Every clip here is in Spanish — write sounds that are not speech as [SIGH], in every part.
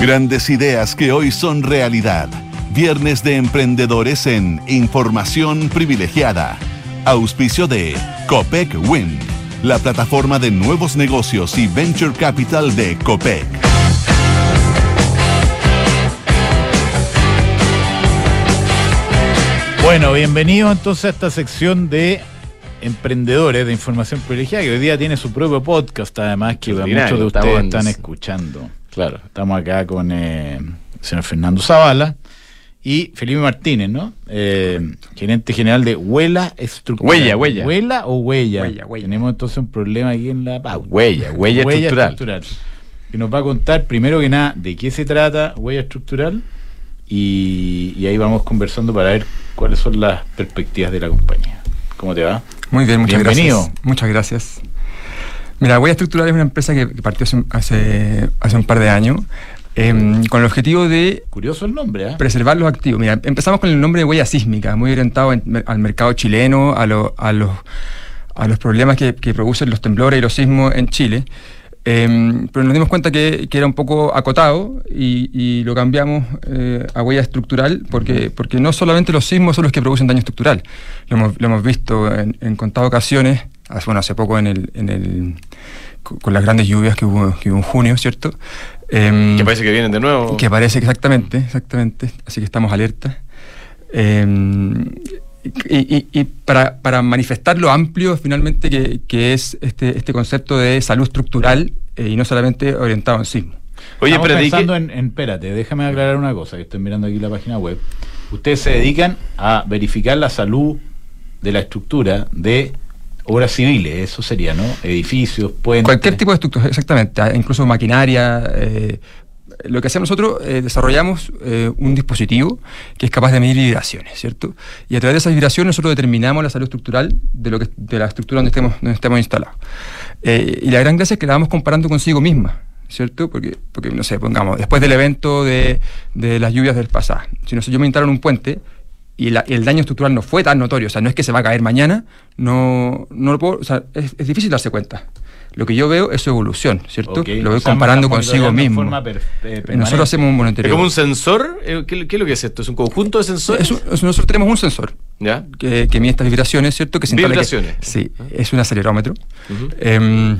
Grandes ideas que hoy son realidad. Viernes de emprendedores en Información Privilegiada. Auspicio de Copec Wind, la plataforma de nuevos negocios y venture capital de Copec. Bueno, bienvenido entonces a esta sección de emprendedores de información privilegiada, que hoy día tiene su propio podcast, además que muchos de ustedes están escuchando. Claro. Estamos acá con eh, el señor Fernando Zavala y Felipe Martínez, ¿no? Eh, gerente general de Huela Estructural. Huella, huella. ¿Huela o huella? Tenemos entonces un problema aquí en la pauta. Huella, huella, estructural. Que nos va a contar, primero que nada, de qué se trata Huella Estructural y ahí vamos conversando para ver cuáles son las perspectivas de la compañía. ¿Cómo te va? Muy bien, muchas gracias. Muchas gracias. Mira, Huella Estructural es una empresa que partió hace, hace un par de años em, con el objetivo de... Curioso el nombre, ¿eh? Preservar los activos. Mira, empezamos con el nombre de huella sísmica, muy orientado al mercado chileno, a, a, los, a los problemas que, que producen los temblores y los sismos en Chile. Em, pero nos dimos cuenta que, era un poco acotado y, lo cambiamos eh, a huella estructural porque, porque no solamente los sismos son los que producen daño estructural. Lo hemos, visto en, contadas ocasiones, bueno, hace poco en el, en el, con las grandes lluvias que hubo, en junio, ¿cierto? Em, que parece que vienen de nuevo. Que parece exactamente, exactamente. Así que estamos alertas. Em, y, para, para, manifestar lo amplio finalmente que, es este, este, concepto de salud estructural eh, y no solamente orientado en sismo. Oye, Estamos pero pensando en, en, espérate, déjame aclarar una cosa, que estoy mirando aquí la página web. Ustedes se dedican a verificar la salud de la estructura de obras civiles, eso sería, ¿no? Edificios, puentes. Cualquier tipo de estructura, exactamente, incluso maquinaria, eh, lo que hacemos nosotros, eh, desarrollamos eh, un dispositivo que es capaz de medir vibraciones, ¿cierto? Y a través de esas vibraciones nosotros determinamos la salud estructural de, lo que, de la estructura donde estemos, donde estemos instalados. Eh, y la gran gracia es que la vamos comparando consigo misma, ¿cierto? Porque, porque no sé, pongamos, después del evento de, de las lluvias del pasado, si no sé, yo me instalo en un puente, y, el daño estructural no fue tan notorio, o sea, no es que se va a caer mañana, no, no lo puedo, o sea, es, es difícil darse cuenta. Lo que yo veo es su evolución, ¿cierto? Lo voy comparando consigo mismo. Eh, nosotros hacemos un monitoreo. ¿Es como un sensor? Eh, ¿Qué, es lo que es esto? ¿Es un conjunto de sensores? nosotros tenemos un sensor ¿Ya? Que, mide estas vibraciones, ¿cierto? Que se ¿Vibraciones? sí, es un acelerómetro. Em,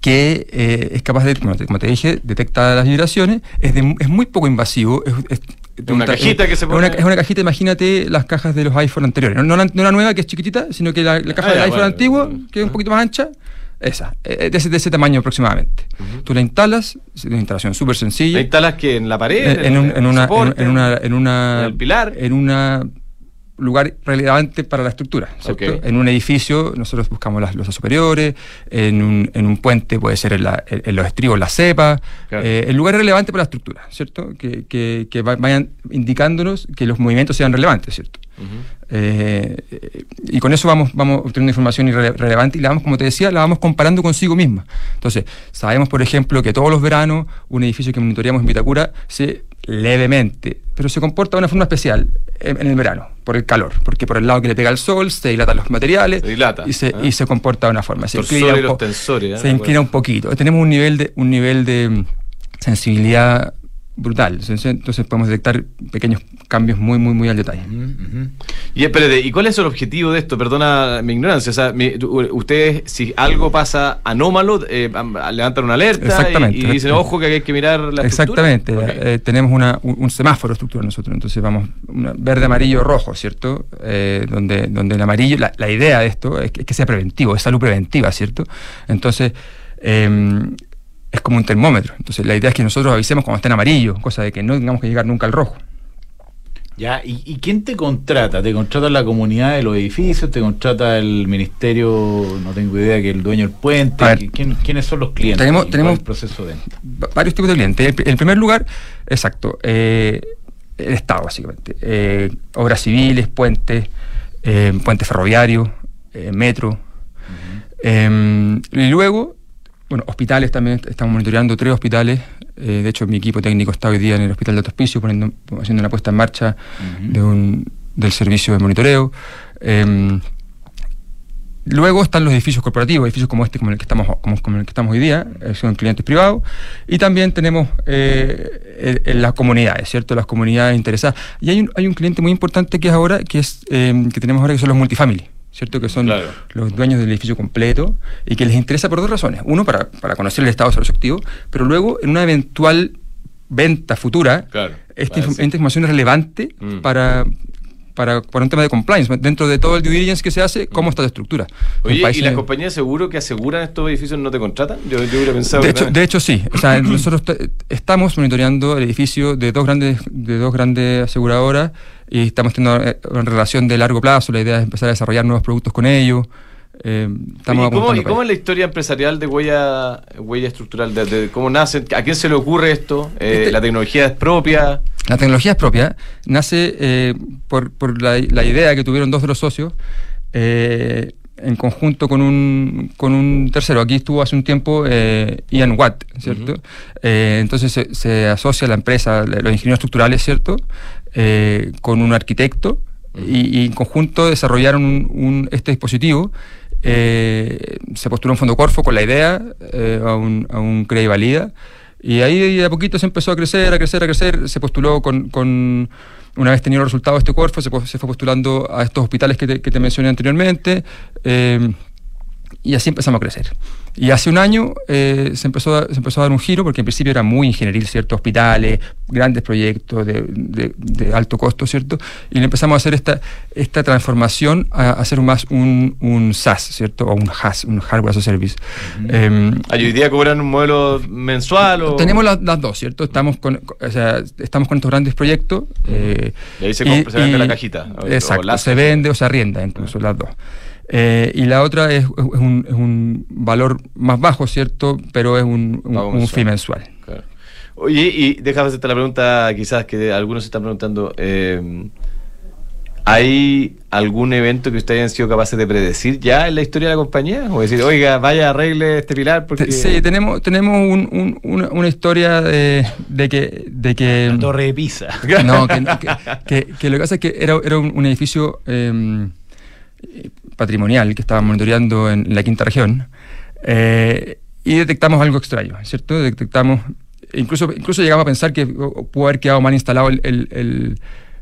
que eh, es capaz de, como te, dije, detectar las vibraciones, es, es muy poco invasivo, es, una cajita que se pone. Es una, cajita, imagínate las cajas de los iPhone anteriores. No, la, nueva, que es chiquitita, sino que la, caja ah, del iPhone antiguo, que es un poquito más ancha, esa, eh, de ese, de ese tamaño aproximadamente. Tú la instalas, es una instalación súper sencilla. ¿La instalas que en la pared? En, una, en, una, en, una, ¿En el pilar? En un lugar relevante para la estructura. En un edificio nosotros buscamos las losas superiores, en un, en un puente puede ser en, los estribos, la cepa, eh, el lugar relevante para la estructura, ¿cierto? Que, que, que vayan indicándonos que los movimientos sean relevantes, ¿cierto? Eh, y con eso vamos, vamos obteniendo información relevante y la vamos, como te decía, la vamos comparando consigo misma. Entonces, sabemos, por ejemplo, que todos los veranos un edificio que monitoreamos en Vitacura se levemente, pero se comporta de una forma especial en, el verano, por el calor, porque por el lado que le pega el sol se dilatan los materiales y, se, ¿eh? y se comporta de una forma. Se inclina, ¿eh? se inclina un poquito. Tenemos un nivel de, un nivel de sensibilidad brutal. Entonces podemos detectar pequeños cambios muy, muy, muy al detalle. Y espérate, ¿y cuál es el objetivo de esto? Perdona mi ignorancia. O sea, ustedes, si algo pasa anómalo, eh, levantan una alerta y, dicen, ojo, que hay que mirar la Exactamente. Eh, tenemos una, un, semáforo estructural nosotros. Entonces vamos, verde, amarillo, rojo, ¿cierto? Eh, donde, donde el amarillo, la, idea de esto es que, sea preventivo, es salud preventiva, ¿cierto? Entonces, em, es como un termómetro. Entonces la idea es que nosotros avisemos cuando está en amarillo, cosa de que no tengamos que llegar nunca al rojo. Ya, ¿y, quién te contrata? ¿Te contrata la comunidad de los edificios? ¿Te contrata el ministerio? No tengo idea, que el dueño del puente. ¿Quiénes son los clientes? Tenemos, tenemos proceso de varios tipos de clientes. En primer lugar, exacto, eh, el Estado, básicamente. Eh, obras civiles, puentes, eh, puentes ferroviarios, metro. Em, y luego bueno, hospitales también, estamos monitoreando tres hospitales. Eh, de hecho, mi equipo técnico está hoy día en el Hospital de Alto poniendo, haciendo una puesta en marcha de un, del servicio de monitoreo. Em, Luego están los edificios corporativos, edificios como este, como el que estamos, como, el que estamos hoy día, eh, son clientes privados, y también tenemos eh, las comunidades, ¿cierto? Las comunidades interesadas. Y hay un, hay un cliente muy importante que es ahora, que es eh, que tenemos ahora, que son los multifamily. ¿Cierto? Que son los dueños del edificio completo y que les interesa por dos razones. Uno, para, para conocer el estado de salud activo, pero luego, en una eventual venta futura, esta, información es relevante mm. para, para, un tema de compliance, dentro de todo el due diligence que se hace, cómo está la estructura. Oye, ¿y las compañías de seguro que aseguran estos edificios no te contratan? Yo, hubiera pensado. De hecho, de hecho, sí. O sea, [CLEARS THROAT] nosotros estamos monitoreando el edificio de dos grandes, de dos grandes aseguradoras y estamos teniendo eh, una relación de largo plazo. La idea es empezar a desarrollar nuevos productos con ellos. Eh, estamos ¿Y cómo, es la historia empresarial de huella, huella estructural? De, ¿Cómo nace? ¿A quién se le ocurre esto? Eh, este ¿La tecnología es propia? La tecnología es propia. Nace eh, por, por la, idea que tuvieron dos de los socios en conjunto con un, con un tercero. Aquí estuvo hace un tiempo Ian Watt, ¿cierto? entonces se, se, asocia la empresa, los ingenieros estructurales, ¿cierto? Con un arquitecto y, en conjunto desarrollaron un, este dispositivo eh, se postuló un fondo Corfo con la idea eh, a, un, a un CREI Valida. Y ahí de a poquito se empezó a crecer, a crecer, a crecer. Se postuló con, con una vez tenido los resultados de este Corfo, se, se, fue postulando a estos hospitales que te, que te mencioné anteriormente. Eh, y así empezamos a crecer. Y hace un año eh, se, empezó a, se empezó a dar un giro, porque en principio era muy ingenieril, ¿cierto? Hospitales, grandes proyectos de, de, alto costo, ¿cierto? Y le empezamos a hacer esta, esta transformación a, hacer más un, un, SaaS, ¿cierto? O un HAS, un Hardware as a Service. Em, ¿Hoy día cobran un modelo mensual? O? Tenemos las, dos, ¿cierto? Estamos con, o sea, estamos con estos grandes proyectos. Eh, y ahí se, vende la cajita. Exacto, se vende o se arrienda, incluso las dos. Eh, y la otra es, un, es, un, valor más bajo, ¿cierto? Pero es un, un, fee mensual. Oye, y déjame hacerte la pregunta, quizás que algunos se están preguntando. Eh, ¿Hay algún evento que ustedes hayan sido capaces de predecir ya en la historia de la compañía? O decir, oiga, vaya, arregle este pilar. Porque... Sí, tenemos, tenemos una, historia de, que, de que. La torre de Pisa. No, que, que, lo que pasa es que era, era un, edificio. Em, patrimonial que estaba monitoreando en la quinta región eh, y detectamos algo extraño, ¿cierto? Detectamos, incluso, incluso llegamos a pensar que pudo haber quedado mal instalado el,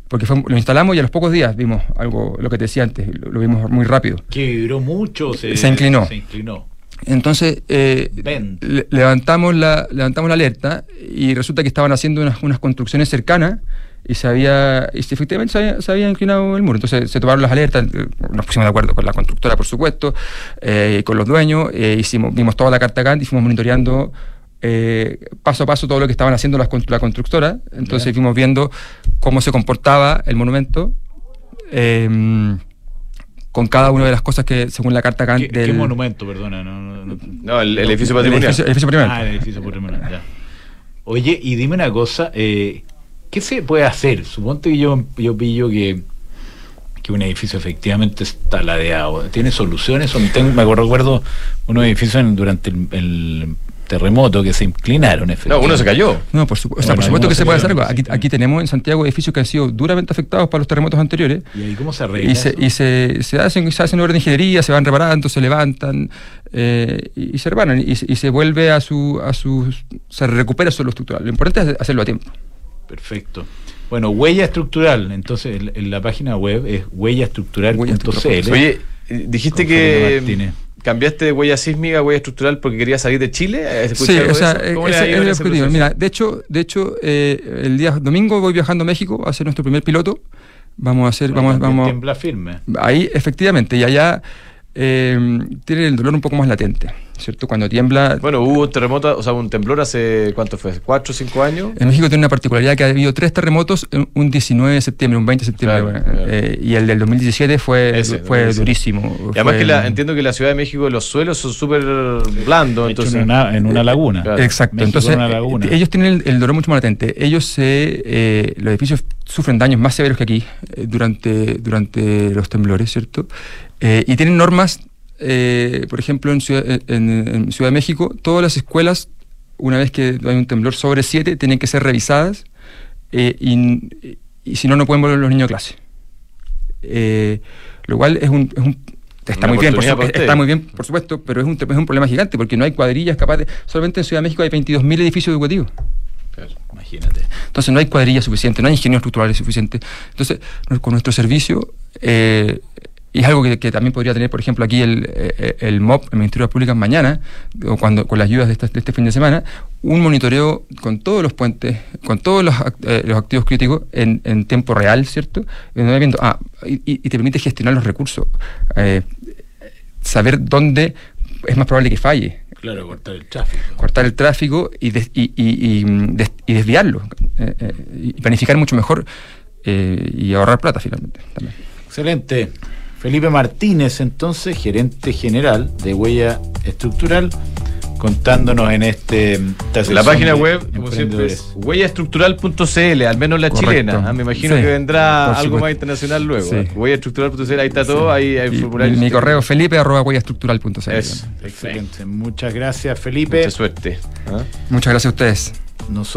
porque lo instalamos y a los pocos días vimos algo, lo que te decía antes, lo, vimos muy rápido. Que vibró mucho, se, inclinó. Se inclinó. Entonces eh, levantamos, la, levantamos la alerta y resulta que estaban haciendo unas, unas construcciones cercanas y se había y efectivamente se había, inclinado el muro. Entonces se tomaron las alertas, nos pusimos de acuerdo con la constructora, por supuesto, eh, con los dueños, eh, hicimos, vimos toda la carta Gantt y fuimos monitoreando eh, paso a paso todo lo que estaban haciendo las, la constructora. Entonces fuimos viendo cómo se comportaba el monumento. Em, con cada una de las cosas que, según la carta Gantt. ¿Qué, monumento, perdona? No, el, edificio patrimonial. El edificio, patrimonial. Ah, el edificio patrimonial, ya. Oye, y dime una cosa, eh, ¿qué se puede hacer? Suponte que yo, yo pillo que, que un edificio efectivamente está ladeado. ¿Tiene soluciones? me recuerdo unos edificios durante el, terremoto que se inclinaron. No, uno se cayó. No, por, supuesto que se puede hacer algo. Aquí, tenemos en Santiago edificios que han sido duramente afectados por los terremotos anteriores. ¿Y ahí cómo se arregla? Y, se, y se, se, hacen, se hacen obras de ingeniería, se van reparando, se levantan eh, y, se reparan. Y, y, se vuelve a su, a su. se recupera su estructural. Lo importante es hacerlo a tiempo. Perfecto. Bueno, huella estructural, entonces en, la página web es huellaestructural.cl. Oye, dijiste que cambiaste de huella sísmica a huella estructural porque querías salir de Chile. Sí, o sea, es el Mira, de hecho, de hecho eh, el día domingo voy viajando a México a hacer nuestro primer piloto. Vamos a hacer, vamos, vamos. Tiembla firme. Ahí, efectivamente, y allá eh, tiene el dolor un poco más latente. ¿Cierto? Cuando tiembla... Bueno, hubo un terremoto, o sea, un temblor hace, ¿cuánto fue? ¿Cuatro o cinco años? En México tiene una particularidad que ha habido tres terremotos un 19 de septiembre, un 20 de septiembre, eh, y el del 2017 fue, fue durísimo. Y además que entiendo que la Ciudad de México los suelos son súper blandos. Entonces, en, una, en una laguna. Exacto, entonces ellos tienen el, dolor mucho más latente. Ellos, se, eh, los edificios sufren daños más severos que aquí eh, durante, durante los temblores, ¿cierto? y tienen normas eh, por ejemplo, en Ciudad, de México, todas las escuelas, una vez que hay un temblor sobre 7, tienen que ser revisadas eh, y, si no, no pueden volver los niños a clase. Eh, lo cual es un, Está muy, bien, por está muy bien, por supuesto, pero es un, es un problema gigante porque no hay cuadrillas capaces. Solamente en Ciudad de México hay 22.000 edificios educativos. imagínate. Entonces no hay cuadrillas suficientes, no hay ingenieros estructurales suficientes. Entonces, con nuestro servicio, eh, y es algo que, también podría tener, por ejemplo, aquí el, eh, el MOP, el Ministerio de Públicas, mañana, o cuando, con las ayudas de, este fin de semana, un monitoreo con todos los puentes, con todos los, eh, los activos críticos en, en, tiempo real, ¿cierto? Viendo, ah, y, y, te permite gestionar los recursos, eh, saber dónde es más probable que falle. Claro, cortar el tráfico. Cortar el tráfico y, y, y desviarlo, y planificar mucho mejor y ahorrar plata finalmente. También. Excelente. Felipe Martínez, entonces, gerente general de Huella Estructural, contándonos en este la página web como siempre es huellaestructural.cl al menos la chilena. ¿ah? me imagino que vendrá algo más internacional luego. Huellaestructural.cl ahí está todo ahí hay formularios. mi, correo felipe arroba huellaestructural.cl excelente. Muchas gracias Felipe. Mucha suerte. ¿ah? muchas gracias a ustedes. Nosotros